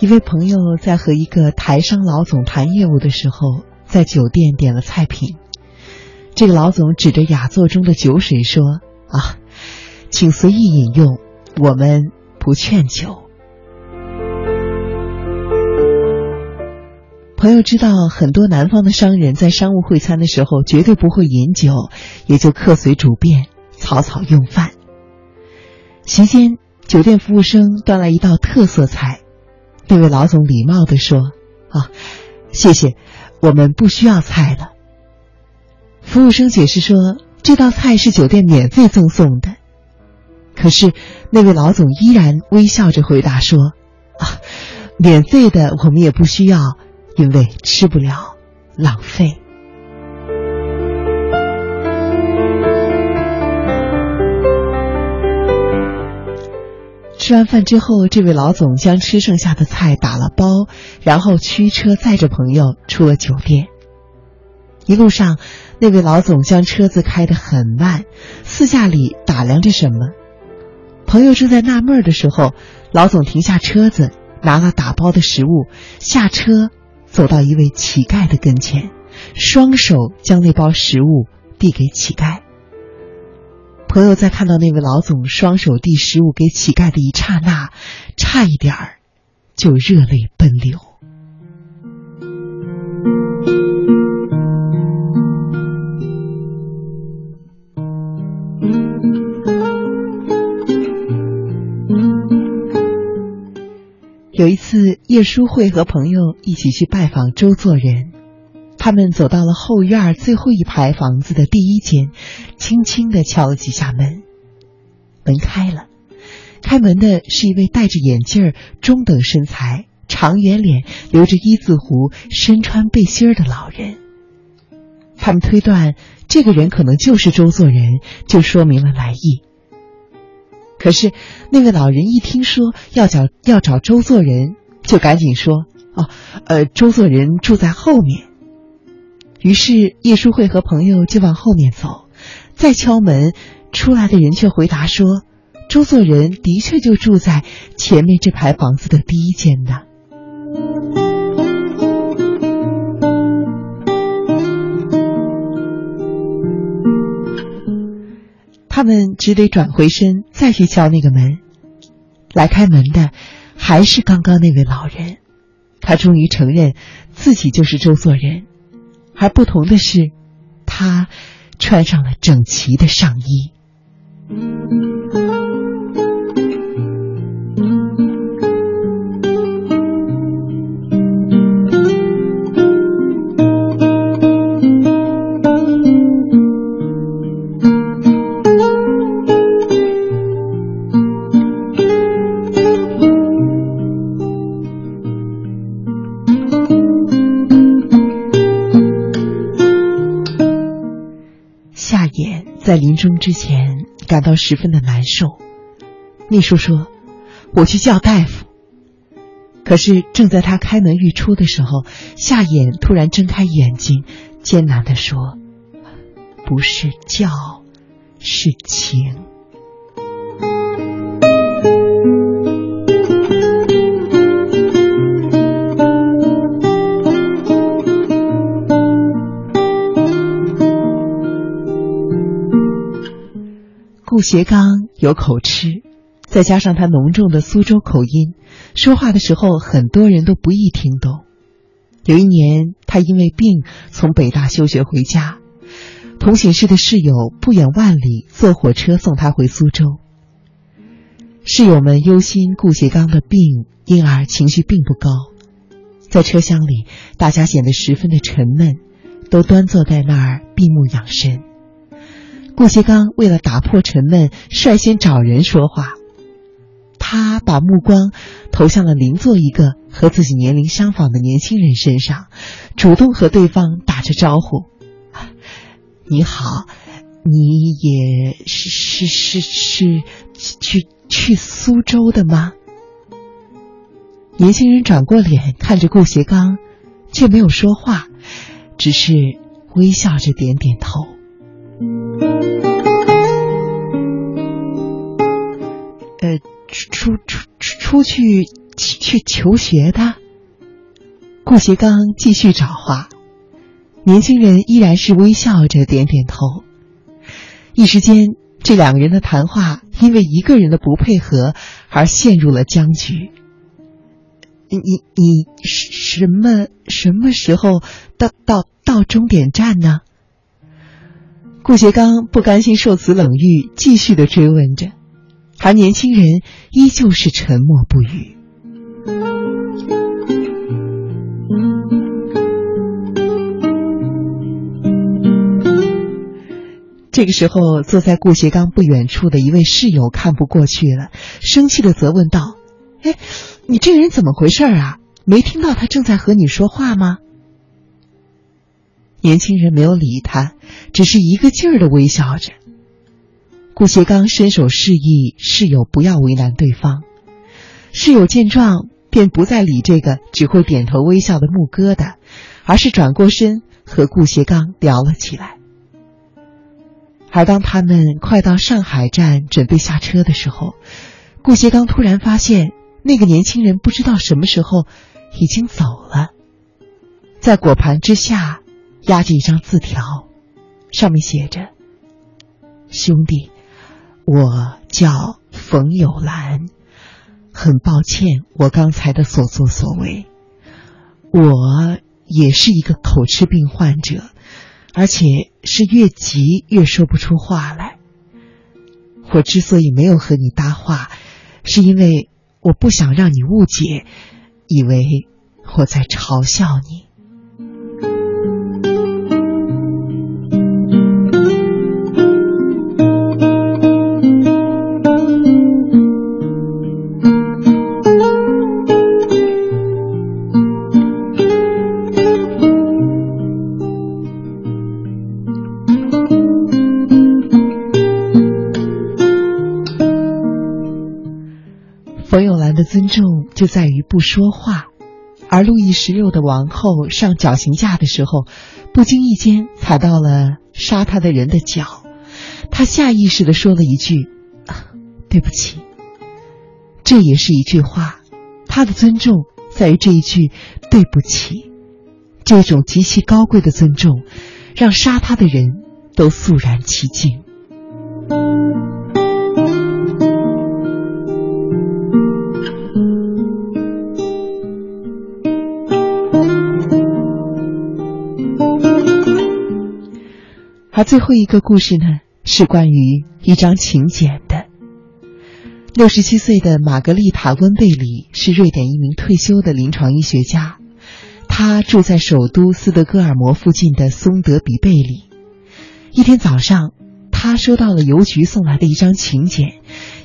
一位朋友在和一个台商老总谈业务的时候，在酒店点了菜品。这个老总指着雅座中的酒水说：“啊，请随意饮用，我们不劝酒。”朋友知道，很多南方的商人在商务会餐的时候绝对不会饮酒，也就客随主便，草草用饭。席间，酒店服务生端来一道特色菜，那位老总礼貌地说：“啊，谢谢，我们不需要菜了。”服务生解释说：“这道菜是酒店免费赠送的。”可是那位老总依然微笑着回答说：“啊，免费的我们也不需要，因为吃不了，浪费。”吃完饭之后，这位老总将吃剩下的菜打了包，然后驱车载着朋友出了酒店。一路上，那位老总将车子开得很慢，四下里打量着什么。朋友正在纳闷的时候，老总停下车子，拿了打包的食物，下车，走到一位乞丐的跟前，双手将那包食物递给乞丐。朋友在看到那位老总双手递食物给乞丐的一刹那，差一点儿就热泪奔流。有一次，叶淑慧和朋友一起去拜访周作人。他们走到了后院最后一排房子的第一间，轻轻的敲了几下门，门开了。开门的是一位戴着眼镜、中等身材、长圆脸、留着一字胡、身穿背心的老人。他们推断这个人可能就是周作人，就说明了来意。可是那位老人一听说要找要找周作人，就赶紧说：“哦，呃，周作人住在后面。”于是叶淑慧和朋友就往后面走，再敲门，出来的人却回答说：“周作人的确就住在前面这排房子的第一间的。”他们只得转回身再去敲那个门，来开门的还是刚刚那位老人，他终于承认自己就是周作人。而不同的是，他穿上了整齐的上衣。中之前，感到十分的难受。秘书说：“我去叫大夫。”可是正在他开门欲出的时候，夏衍突然睁开眼睛，艰难的说：“不是叫，是请。”顾颉刚有口吃，再加上他浓重的苏州口音，说话的时候很多人都不易听懂。有一年，他因为病从北大休学回家，同寝室的室友不远万里坐火车送他回苏州。室友们忧心顾颉刚的病，因而情绪并不高。在车厢里，大家显得十分的沉闷，都端坐在那儿闭目养神。顾颉刚为了打破沉闷，率先找人说话。他把目光投向了邻座一个和自己年龄相仿的年轻人身上，主动和对方打着招呼：“你好，你也是是是是去去苏州的吗？”年轻人转过脸看着顾颉刚，却没有说话，只是微笑着点点头。呃，出出出出去去去求学的？顾颉刚继续找话，年轻人依然是微笑着点点头。一时间，这两个人的谈话因为一个人的不配合而陷入了僵局。你你什么什么时候到到到终点站呢？顾颉刚不甘心受此冷遇，继续的追问着，而年轻人依旧是沉默不语。这个时候，坐在顾颉刚不远处的一位室友看不过去了，生气的责问道：“哎，你这个人怎么回事啊？没听到他正在和你说话吗？”年轻人没有理他，只是一个劲儿的微笑着。顾颉刚伸手示意室友不要为难对方，室友见状便不再理这个只会点头微笑的木疙瘩，而是转过身和顾颉刚聊了起来。而当他们快到上海站准备下车的时候，顾颉刚突然发现那个年轻人不知道什么时候已经走了。在果盘之下压着一张字条，上面写着：“兄弟，我叫冯友兰，很抱歉我刚才的所作所为。我也是一个口吃病患者。”而且是越急越说不出话来。我之所以没有和你搭话，是因为我不想让你误解，以为我在嘲笑你。就在于不说话，而路易十六的王后上绞刑架的时候，不经意间踩到了杀他的人的脚，他下意识的说了一句：“对不起。”这也是一句话，他的尊重在于这一句“对不起”，这种极其高贵的尊重，让杀他的人都肃然起敬。而最后一个故事呢，是关于一张请柬的。六十七岁的玛格丽塔·温贝里是瑞典一名退休的临床医学家，他住在首都斯德哥尔摩附近的松德比贝里。一天早上，他收到了邮局送来的一张请柬，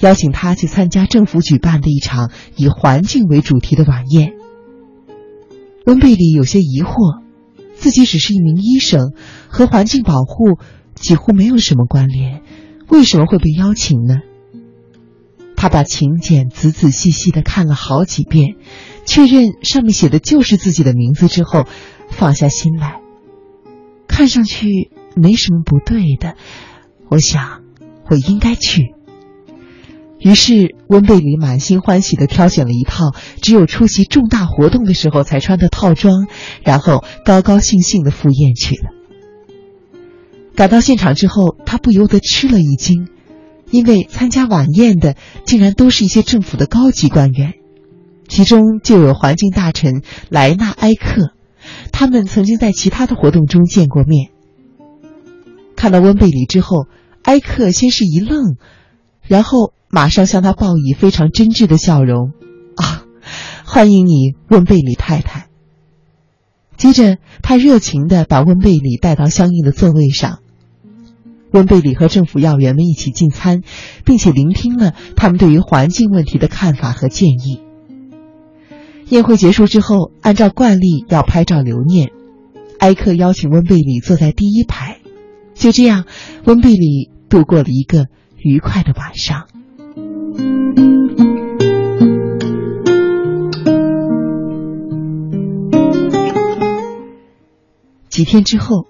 邀请他去参加政府举办的一场以环境为主题的晚宴。温贝里有些疑惑。自己只是一名医生，和环境保护几乎没有什么关联，为什么会被邀请呢？他把请柬仔仔细细的看了好几遍，确认上面写的就是自己的名字之后，放下心来，看上去没什么不对的，我想我应该去。于是，温贝里满心欢喜的挑选了一套只有出席重大活动的时候才穿的套装，然后高高兴兴的赴宴去了。赶到现场之后，他不由得吃了一惊，因为参加晚宴的竟然都是一些政府的高级官员，其中就有环境大臣莱纳埃克，他们曾经在其他的活动中见过面。看到温贝里之后，埃克先是一愣，然后。马上向他报以非常真挚的笑容，啊，欢迎你，温贝里太太。接着，他热情的把温贝里带到相应的座位上。温贝里和政府要员们一起进餐，并且聆听了他们对于环境问题的看法和建议。宴会结束之后，按照惯例要拍照留念。埃克邀请温贝里坐在第一排，就这样，温贝里度过了一个愉快的晚上。几天之后，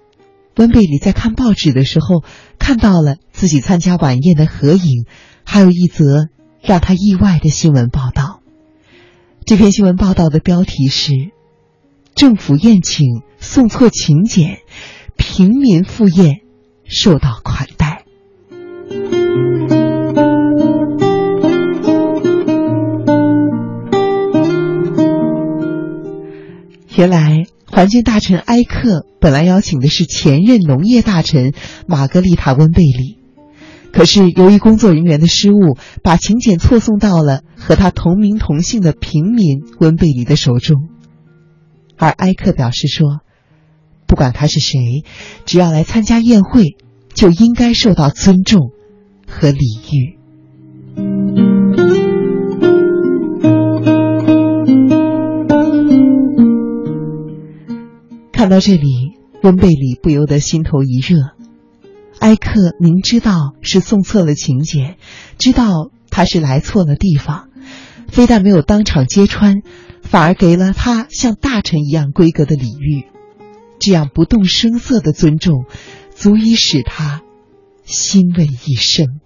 温贝里在看报纸的时候，看到了自己参加晚宴的合影，还有一则让他意外的新闻报道。这篇新闻报道的标题是：“政府宴请送错请柬，平民赴宴受到款原来，环境大臣埃克本来邀请的是前任农业大臣玛格丽塔·温贝里。可是，由于工作人员的失误，把请柬错送到了和他同名同姓的平民温贝里的手中。而埃克表示说：“不管他是谁，只要来参加宴会，就应该受到尊重和礼遇。”看到这里，温贝里不由得心头一热。埃克明知道是送错了请柬，知道他是来错了地方，非但没有当场揭穿，反而给了他像大臣一样规格的礼遇。这样不动声色的尊重，足以使他欣慰一生。